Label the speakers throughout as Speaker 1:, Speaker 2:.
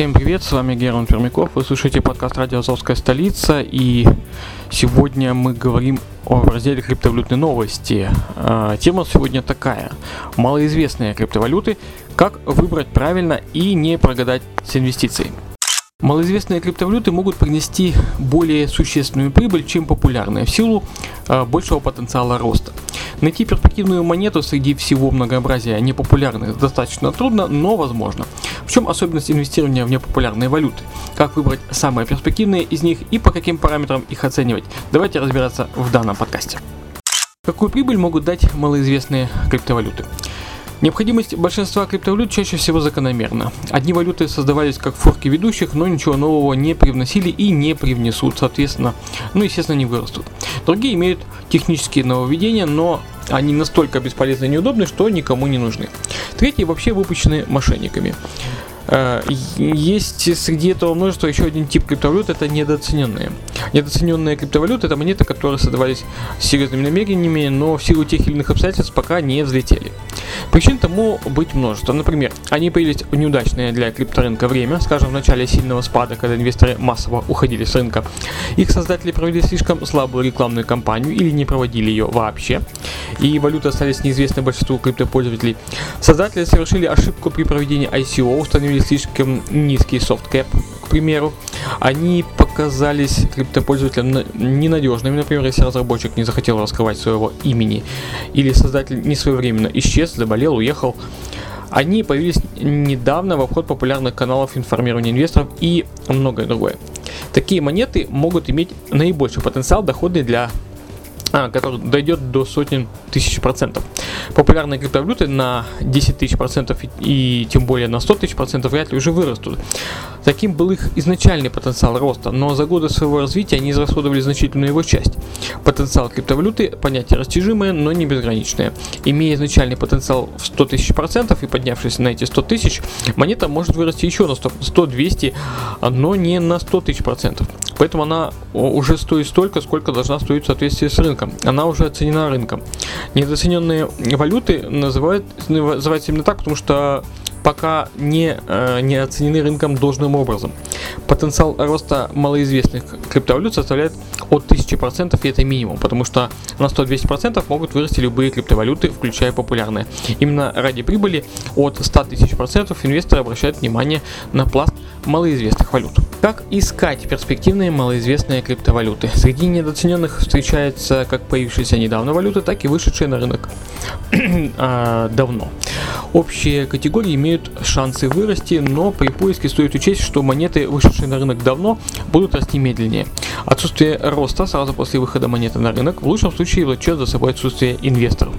Speaker 1: Всем привет, с вами Герман Пермяков, вы слушаете подкаст «Радио Азовская столица» и сегодня мы говорим о разделе криптовалютные новости. А, Тема сегодня такая, малоизвестные криптовалюты, как выбрать правильно и не прогадать с инвестицией. Малоизвестные криптовалюты могут принести более существенную прибыль, чем популярные, в силу э, большего потенциала роста. Найти перспективную монету среди всего многообразия непопулярных достаточно трудно, но возможно. В чем особенность инвестирования в непопулярные валюты? Как выбрать самые перспективные из них и по каким параметрам их оценивать? Давайте разбираться в данном подкасте. Какую прибыль могут дать малоизвестные криптовалюты? Необходимость большинства криптовалют чаще всего закономерна. Одни валюты создавались как форки ведущих, но ничего нового не привносили и не привнесут, соответственно, ну естественно не вырастут. Другие имеют технические нововведения, но они настолько бесполезны и неудобны, что никому не нужны. Третьи вообще выпущены мошенниками. Э, Есть среди этого множества еще один тип криптовалют, это недооцененные. Недооцененные криптовалюты это монеты, которые создавались с серьезными намерениями, но в силу тех или иных обстоятельств пока не взлетели. Причин тому быть множество. Например, они появились в неудачное для крипторынка время, скажем, в начале сильного спада, когда инвесторы массово уходили с рынка. Их создатели провели слишком слабую рекламную кампанию или не проводили ее вообще, и валюты остались неизвестны большинству криптопользователей. Создатели совершили ошибку при проведении ICO, установили слишком низкий софткэп, примеру. Они показались криптопользователям на- ненадежными, например, если разработчик не захотел раскрывать своего имени, или создатель не своевременно исчез, заболел, уехал. Они появились недавно в обход популярных каналов информирования инвесторов и многое другое. Такие монеты могут иметь наибольший потенциал доходный для а, который дойдет до сотен тысяч процентов. Популярные криптовалюты на 10 тысяч процентов и, и тем более на 100 тысяч процентов вряд ли уже вырастут. Таким был их изначальный потенциал роста, но за годы своего развития они израсходовали значительную его часть. Потенциал криптовалюты – понятие растяжимое, но не безграничное. Имея изначальный потенциал в 100 тысяч процентов и поднявшись на эти 100 тысяч, монета может вырасти еще на 100-200, но не на 100 тысяч процентов. Поэтому она уже стоит столько, сколько должна стоить в соответствии с рынком. Она уже оценена рынком. Недооцененные валюты называют, называются именно так, потому что пока не, э, не оценены рынком должным образом. Потенциал роста малоизвестных криптовалют составляет от 1000%, и это минимум, потому что на 100-200% могут вырасти любые криптовалюты, включая популярные. Именно ради прибыли от 100 тысяч процентов инвесторы обращают внимание на пласт малоизвестных валют. Как искать перспективные малоизвестные криптовалюты? Среди недооцененных встречаются как появившиеся недавно валюты, так и вышедшие на рынок а, давно. Общие категории имеют шансы вырасти, но при поиске стоит учесть, что монеты, вышедшие на рынок давно, будут расти медленнее. Отсутствие роста сразу после выхода монеты на рынок в лучшем случае влечет за собой отсутствие инвесторов.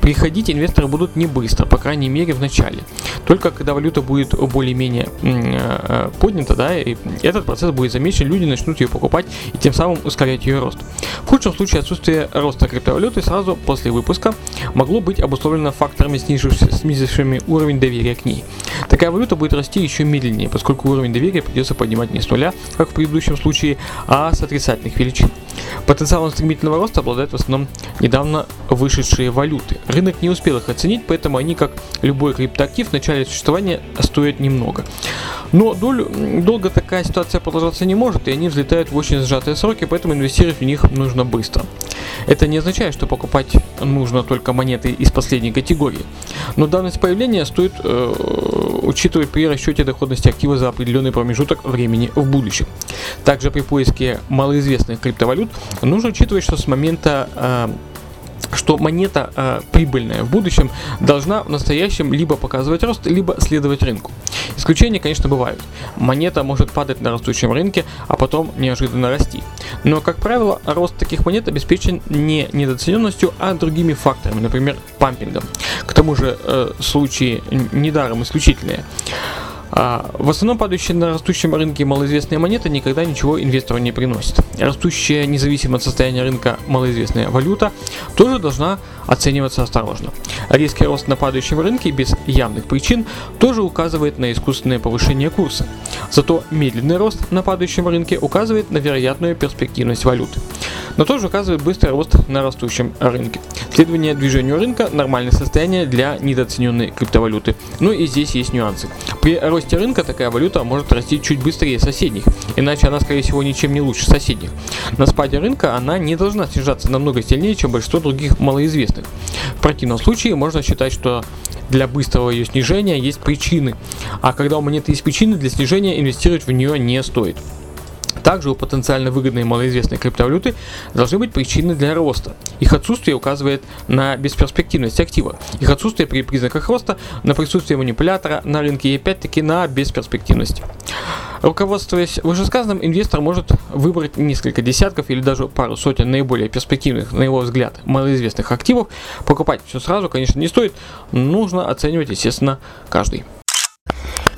Speaker 1: Приходить инвесторы будут не быстро, по крайней мере в начале. Только когда валюта будет более-менее э, поднята, да, и этот процесс будет замечен, люди начнут ее покупать и тем самым ускорять ее рост. В худшем случае отсутствие роста криптовалюты сразу после выпуска могло быть обусловлено факторами, снизившими, уровень доверия к ней. Такая валюта будет расти еще медленнее, поскольку уровень доверия придется поднимать не с нуля, как в предыдущем случае, а с отрицательных величин. Потенциалом стремительного роста обладают в основном недавно вышедшие валюты. Рынок не успел их оценить, поэтому они, как любой криптоактив, в начале существования стоят немного. Но долю, долго такая ситуация продолжаться не может, и они взлетают в очень сжатые сроки, поэтому инвестировать в них нужно быстро. Это не означает, что покупать нужно только монеты из последней категории. Но давность появления стоит э, учитывать при расчете доходности актива за определенный промежуток времени в будущем. Также при поиске малоизвестных криптовалют нужно учитывать, что с момента э, что монета э, прибыльная в будущем должна в настоящем либо показывать рост, либо следовать рынку. Исключения, конечно, бывают. Монета может падать на растущем рынке, а потом неожиданно расти. Но, как правило, рост таких монет обеспечен не недооцененностью, а другими факторами, например, пампингом. К тому же, э, случаи недаром исключительные. А, В основном падающие на растущем рынке малоизвестные монеты никогда ничего инвестору не приносят. Растущая независимо от состояния рынка малоизвестная валюта тоже должна оцениваться осторожно. Резкий рост на падающем рынке без явных причин тоже указывает на искусственное повышение курса. Зато медленный рост на падающем рынке указывает на вероятную перспективность валюты. Но тоже указывает быстрый рост на растущем рынке. Следование движению рынка – нормальное состояние для недооцененной криптовалюты. Ну и здесь есть нюансы. При росте рынка такая валюта может расти чуть быстрее соседних, иначе она, скорее всего, ничем не лучше соседних. На спаде рынка она не должна снижаться намного сильнее, чем большинство других малоизвестных. В противном случае можно считать, что для быстрого ее снижения есть причины, а когда у монеты есть причины, для снижения инвестировать в нее не стоит. Также у потенциально выгодной малоизвестной криптовалюты должны быть причины для роста. Их отсутствие указывает на бесперспективность актива. Их отсутствие при признаках роста на присутствие манипулятора на рынке и опять-таки на бесперспективность. Руководствуясь вышесказанным, инвестор может выбрать несколько десятков или даже пару сотен наиболее перспективных, на его взгляд, малоизвестных активов. Покупать все сразу, конечно, не стоит. Нужно оценивать, естественно, каждый.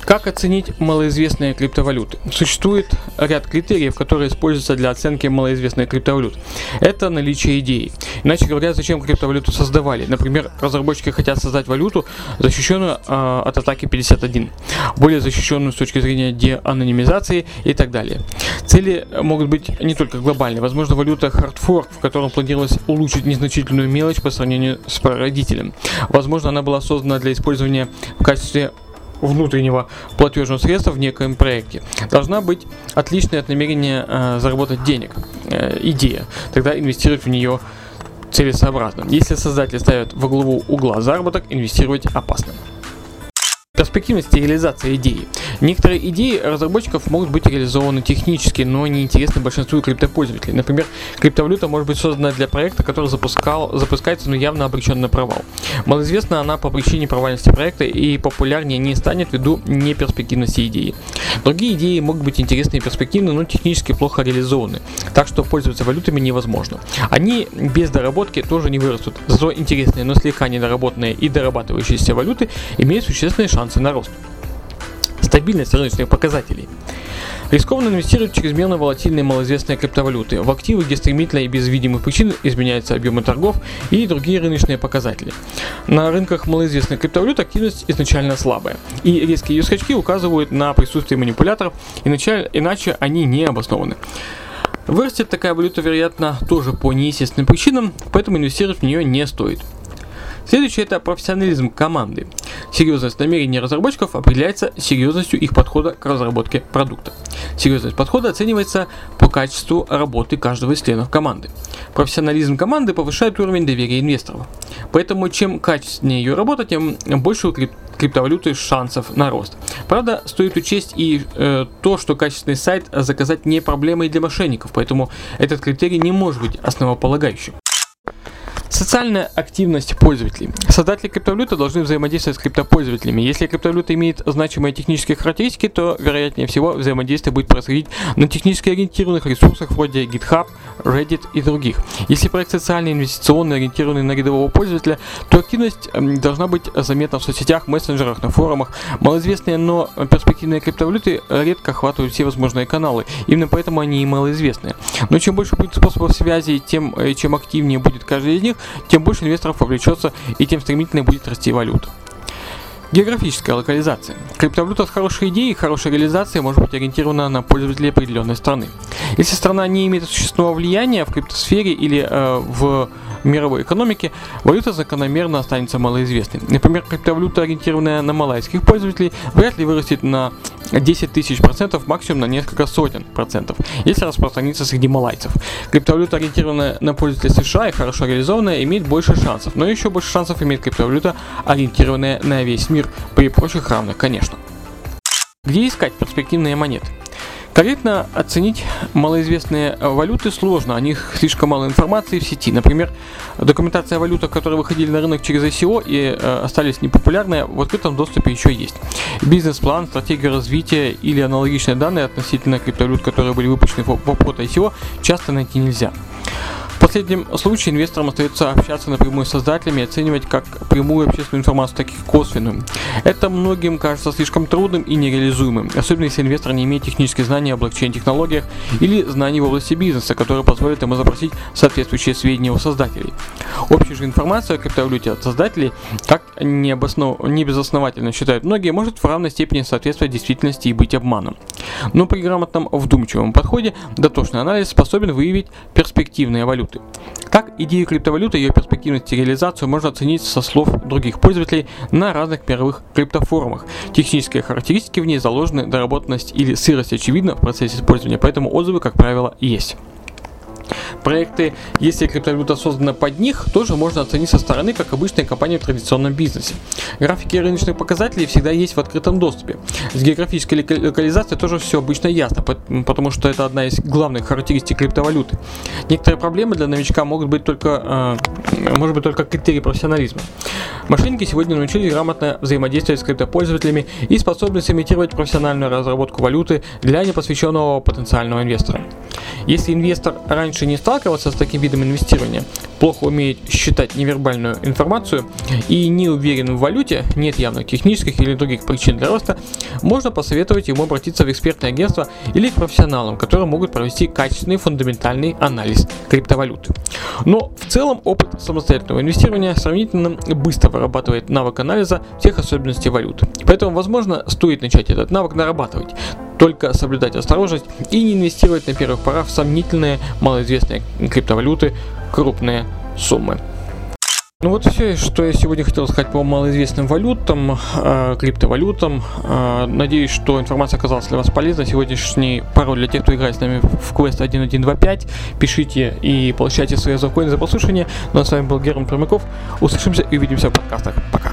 Speaker 1: Как оценить малоизвестные криптовалюты? Существует ряд критериев, которые используются для оценки малоизвестных криптовалют. Это наличие идеи. Иначе говоря, зачем криптовалюту создавали? Например, разработчики хотят создать валюту, защищенную э, от атаки 51, более защищенную с точки зрения деанонимизации и так далее. Цели могут быть не только глобальные. Возможно, валюта Hardfork, в котором планировалось улучшить незначительную мелочь по сравнению с прародителем. Возможно, она была создана для использования в качестве внутреннего платежного средства в некоем проекте. Должна быть отличное от намерения э, заработать денег э, идея. Тогда инвестировать в нее целесообразно. Если создатели ставят во главу угла заработок, инвестировать опасно. Перспективность реализации идеи. Некоторые идеи разработчиков могут быть реализованы технически, но не интересны большинству криптопользователей. Например, криптовалюта может быть создана для проекта, который запускал, запускается, но явно обречен на провал. Малоизвестна она по причине провальности проекта и популярнее не станет ввиду неперспективности идеи. Другие идеи могут быть интересны и перспективны, но технически плохо реализованы, так что пользоваться валютами невозможно. Они без доработки тоже не вырастут, зато интересные, но слегка недоработанные и дорабатывающиеся валюты имеют существенные шансы шансы на рост. Стабильность рыночных показателей. Рискованно инвестировать в чрезмерно волатильные малоизвестные криптовалюты, в активы, где стремительно и без видимых причин изменяются объемы торгов и другие рыночные показатели. На рынках малоизвестных криптовалют активность изначально слабая, и резкие ее скачки указывают на присутствие манипуляторов, иначе, они не обоснованы. Вырастет такая валюта, вероятно, тоже по неестественным причинам, поэтому инвестировать в нее не стоит. Следующее это профессионализм команды. Серьезность намерений разработчиков определяется серьезностью их подхода к разработке продукта. Серьезность подхода оценивается по качеству работы каждого из членов команды. Профессионализм команды повышает уровень доверия инвесторов. Поэтому чем качественнее ее работа, тем больше у криптовалюты шансов на рост. Правда, стоит учесть и э, то, что качественный сайт заказать не проблемой для мошенников, поэтому этот критерий не может быть основополагающим. Социальная активность пользователей. Создатели криптовалюты должны взаимодействовать с криптопользователями. Если криптовалюта имеет значимые технические характеристики, то, вероятнее всего, взаимодействие будет происходить на технически ориентированных ресурсах вроде GitHub, Reddit и других. Если проект социальный, инвестиционный, ориентированный на рядового пользователя, то активность должна быть заметна в соцсетях, мессенджерах, на форумах. Малоизвестные, но перспективные криптовалюты редко охватывают все возможные каналы. Именно поэтому они и малоизвестные. Но чем больше будет способов связи, тем э, чем активнее будет каждый из них, тем больше инвесторов вовлечется и тем стремительнее будет расти валюта. Географическая локализация. Криптовалюта с хорошей идеей и хорошей реализацией может быть ориентирована на пользователей определенной страны. Если страна не имеет существенного влияния в криптосфере или э, в мировой экономике, валюта закономерно останется малоизвестной. Например, криптовалюта, ориентированная на малайских пользователей, вряд ли вырастет на 10 тысяч процентов, максимум на несколько сотен процентов, если распространится среди малайцев. Криптовалюта, ориентированная на пользователей США и хорошо реализованная, имеет больше шансов, но еще больше шансов имеет криптовалюта, ориентированная на весь мир, при прочих равных, конечно. Где искать перспективные монеты? Корректно оценить малоизвестные валюты сложно, о них слишком мало информации в сети. Например, документация о валютах, которые выходили на рынок через ICO и э, остались непопулярны, в открытом доступе еще есть. Бизнес-план, стратегия развития или аналогичные данные относительно криптовалют, которые были выпущены в, в ICO, часто найти нельзя. Последнем случае инвесторам остается общаться напрямую с создателями и оценивать как прямую общественную информацию, так и косвенную. Это многим кажется слишком трудным и нереализуемым, особенно если инвестор не имеет технических знаний о блокчейн-технологиях или знаний в области бизнеса, которые позволят ему запросить соответствующие сведения у создателей. Общая же информация о криптовалюте от создателей, как необоснов... небезосновательно считают многие, может в равной степени соответствовать действительности и быть обманом. Но при грамотном вдумчивом подходе дотошный анализ способен выявить перспективные валюты. Так, идею криптовалюты и ее перспективность и реализацию можно оценить со слов других пользователей на разных мировых криптофорумах. Технические характеристики в ней заложены, доработанность или сырость очевидна в процессе использования, поэтому отзывы, как правило, есть. Проекты, если криптовалюта создана под них, тоже можно оценить со стороны, как обычная компания в традиционном бизнесе. Графики рыночных показателей всегда есть в открытом доступе. С географической локализацией тоже все обычно ясно, потому что это одна из главных характеристик криптовалюты. Некоторые проблемы для новичка могут быть только, э, может быть только критерий профессионализма. Мошенники сегодня научились грамотно взаимодействовать с криптопользователями и способны сымитировать профессиональную разработку валюты для непосвященного потенциального инвестора. Если инвестор раньше не сталкивался с таким видом инвестирования, плохо умеет считать невербальную информацию и не уверен в валюте, нет явных технических или других причин для роста, можно посоветовать ему обратиться в экспертное агентство или к профессионалам, которые могут провести качественный фундаментальный анализ криптовалюты. Но в целом опыт самостоятельного инвестирования сравнительно быстро вырабатывает навык анализа всех особенностей валют. Поэтому, возможно, стоит начать этот навык нарабатывать только соблюдать осторожность и не инвестировать на первых порах в сомнительные, малоизвестные криптовалюты крупные суммы. Ну вот все, что я сегодня хотел сказать по малоизвестным валютам, э, криптовалютам. Э, надеюсь, что информация оказалась для вас полезной. Сегодняшний пароль для тех, кто играет с нами в квест 1125. Пишите и получайте свои законы за послушание. Ну а с вами был Герман Пермяков. Услышимся и увидимся в подкастах. Пока.